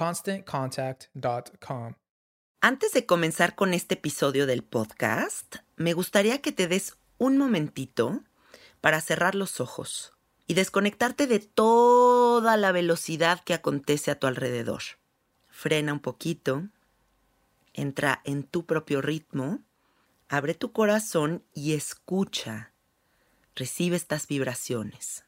ConstantContact.com. Antes de comenzar con este episodio del podcast, me gustaría que te des un momentito para cerrar los ojos y desconectarte de toda la velocidad que acontece a tu alrededor. Frena un poquito, entra en tu propio ritmo, abre tu corazón y escucha Recibe estas vibraciones.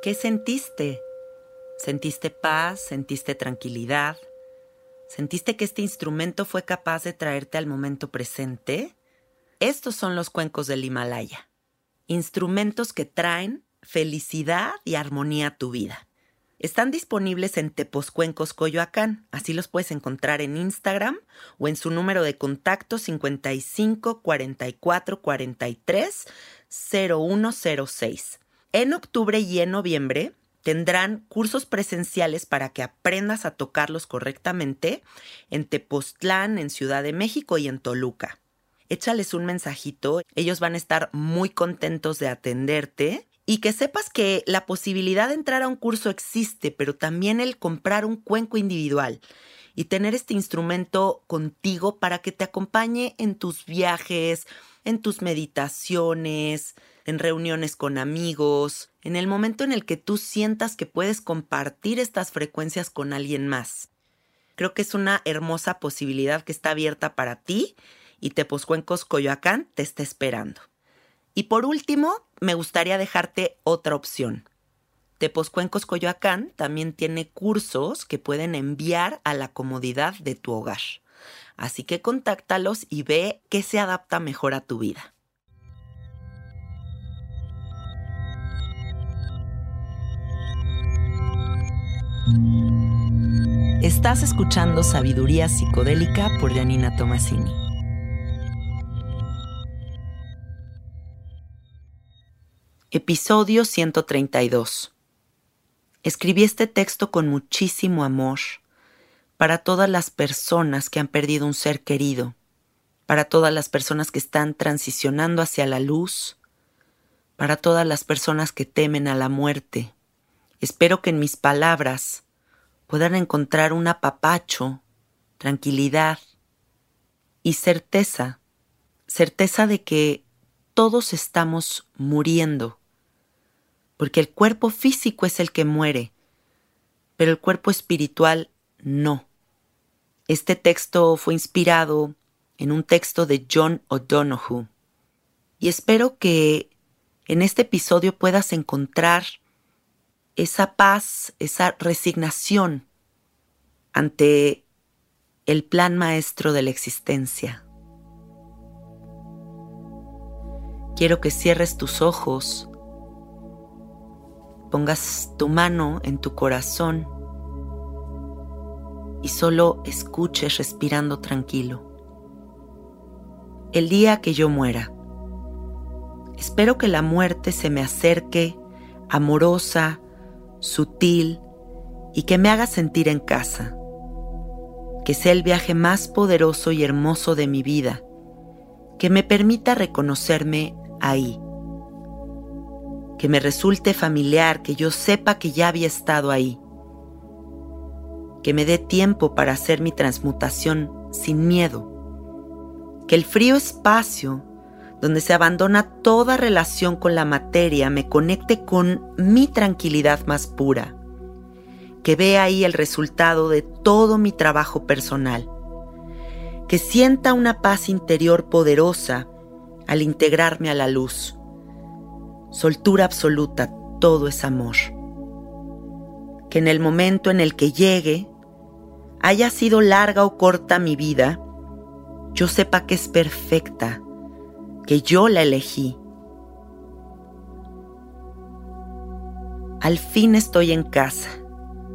¿Qué sentiste? ¿Sentiste paz? ¿Sentiste tranquilidad? ¿Sentiste que este instrumento fue capaz de traerte al momento presente? Estos son los cuencos del Himalaya. Instrumentos que traen felicidad y armonía a tu vida. Están disponibles en Teposcuencos Coyoacán, así los puedes encontrar en Instagram o en su número de contacto 55 44 43 0106. En octubre y en noviembre Tendrán cursos presenciales para que aprendas a tocarlos correctamente en Tepoztlán, en Ciudad de México y en Toluca. Échales un mensajito, ellos van a estar muy contentos de atenderte y que sepas que la posibilidad de entrar a un curso existe, pero también el comprar un cuenco individual y tener este instrumento contigo para que te acompañe en tus viajes, en tus meditaciones, en reuniones con amigos, en el momento en el que tú sientas que puedes compartir estas frecuencias con alguien más. Creo que es una hermosa posibilidad que está abierta para ti y Teposcuencos Coyoacán te está esperando. Y por último, me gustaría dejarte otra opción. Teposcuencos Coyoacán también tiene cursos que pueden enviar a la comodidad de tu hogar. Así que contáctalos y ve qué se adapta mejor a tu vida. Estás escuchando Sabiduría Psicodélica por Janina Tomasini. Episodio 132. Escribí este texto con muchísimo amor para todas las personas que han perdido un ser querido, para todas las personas que están transicionando hacia la luz, para todas las personas que temen a la muerte. Espero que en mis palabras puedan encontrar un apapacho, tranquilidad y certeza certeza de que todos estamos muriendo, porque el cuerpo físico es el que muere, pero el cuerpo espiritual no. Este texto fue inspirado en un texto de John O'Donoghue y espero que en este episodio puedas encontrar esa paz, esa resignación ante el plan maestro de la existencia. Quiero que cierres tus ojos, pongas tu mano en tu corazón y solo escuches respirando tranquilo. El día que yo muera, espero que la muerte se me acerque amorosa, sutil y que me haga sentir en casa, que sea el viaje más poderoso y hermoso de mi vida, que me permita reconocerme ahí. Que me resulte familiar, que yo sepa que ya había estado ahí. Que me dé tiempo para hacer mi transmutación sin miedo. Que el frío espacio donde se abandona toda relación con la materia me conecte con mi tranquilidad más pura. Que vea ahí el resultado de todo mi trabajo personal. Que sienta una paz interior poderosa al integrarme a la luz. Soltura absoluta, todo es amor. Que en el momento en el que llegue, haya sido larga o corta mi vida, yo sepa que es perfecta, que yo la elegí. Al fin estoy en casa,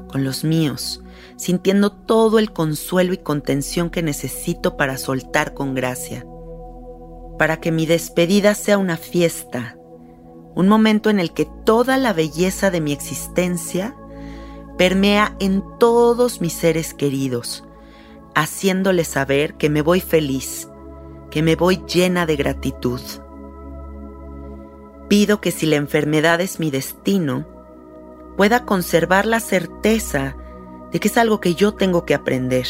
con los míos, sintiendo todo el consuelo y contención que necesito para soltar con gracia para que mi despedida sea una fiesta, un momento en el que toda la belleza de mi existencia permea en todos mis seres queridos, haciéndoles saber que me voy feliz, que me voy llena de gratitud. Pido que si la enfermedad es mi destino, pueda conservar la certeza de que es algo que yo tengo que aprender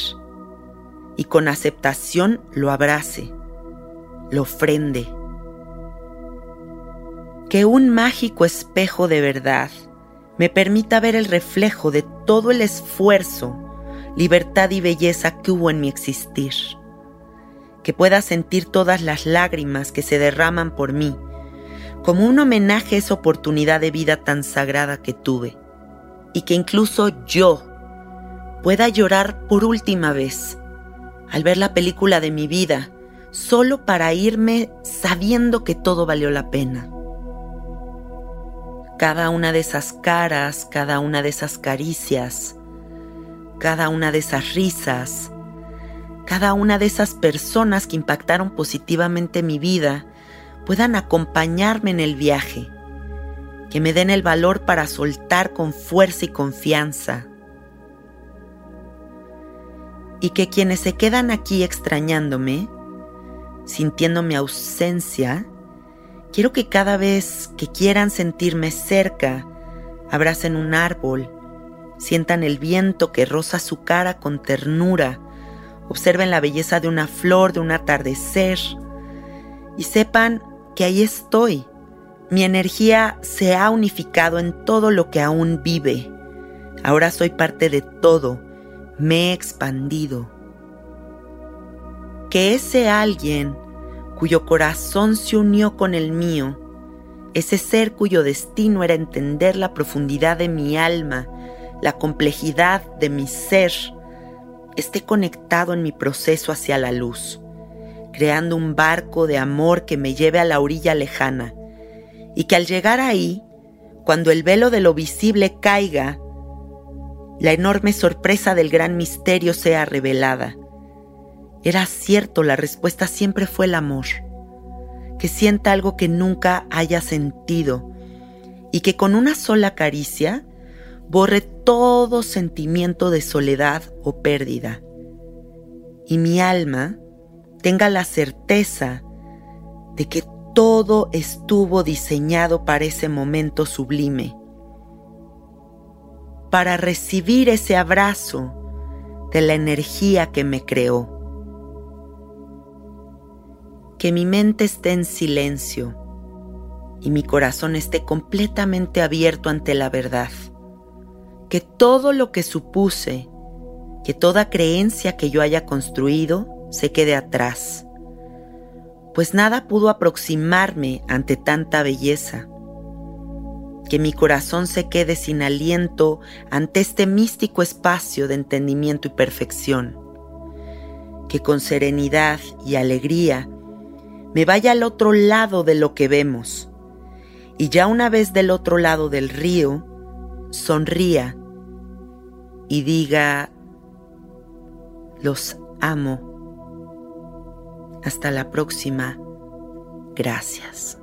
y con aceptación lo abrace lo ofrende. Que un mágico espejo de verdad me permita ver el reflejo de todo el esfuerzo, libertad y belleza que hubo en mi existir. Que pueda sentir todas las lágrimas que se derraman por mí, como un homenaje a esa oportunidad de vida tan sagrada que tuve. Y que incluso yo pueda llorar por última vez al ver la película de mi vida solo para irme sabiendo que todo valió la pena. Cada una de esas caras, cada una de esas caricias, cada una de esas risas, cada una de esas personas que impactaron positivamente mi vida puedan acompañarme en el viaje, que me den el valor para soltar con fuerza y confianza. Y que quienes se quedan aquí extrañándome, sintiendo mi ausencia, quiero que cada vez que quieran sentirme cerca, abracen un árbol, sientan el viento que roza su cara con ternura, observen la belleza de una flor, de un atardecer, y sepan que ahí estoy. Mi energía se ha unificado en todo lo que aún vive. Ahora soy parte de todo. Me he expandido que ese alguien cuyo corazón se unió con el mío, ese ser cuyo destino era entender la profundidad de mi alma, la complejidad de mi ser, esté conectado en mi proceso hacia la luz, creando un barco de amor que me lleve a la orilla lejana, y que al llegar ahí, cuando el velo de lo visible caiga, la enorme sorpresa del gran misterio sea revelada, era cierto, la respuesta siempre fue el amor. Que sienta algo que nunca haya sentido y que con una sola caricia borre todo sentimiento de soledad o pérdida. Y mi alma tenga la certeza de que todo estuvo diseñado para ese momento sublime, para recibir ese abrazo de la energía que me creó Que mi mente esté en silencio y mi corazón esté completamente abierto ante la verdad. Que todo lo que supuse, que toda creencia que yo haya construido se quede atrás, pues nada pudo aproximarme ante tanta belleza. Que mi corazón se quede sin aliento ante este místico espacio de entendimiento y perfección. Que con serenidad y alegría me vaya al otro lado de lo que vemos y ya una vez del otro lado del río, sonría y diga, los amo. Hasta la próxima. Gracias.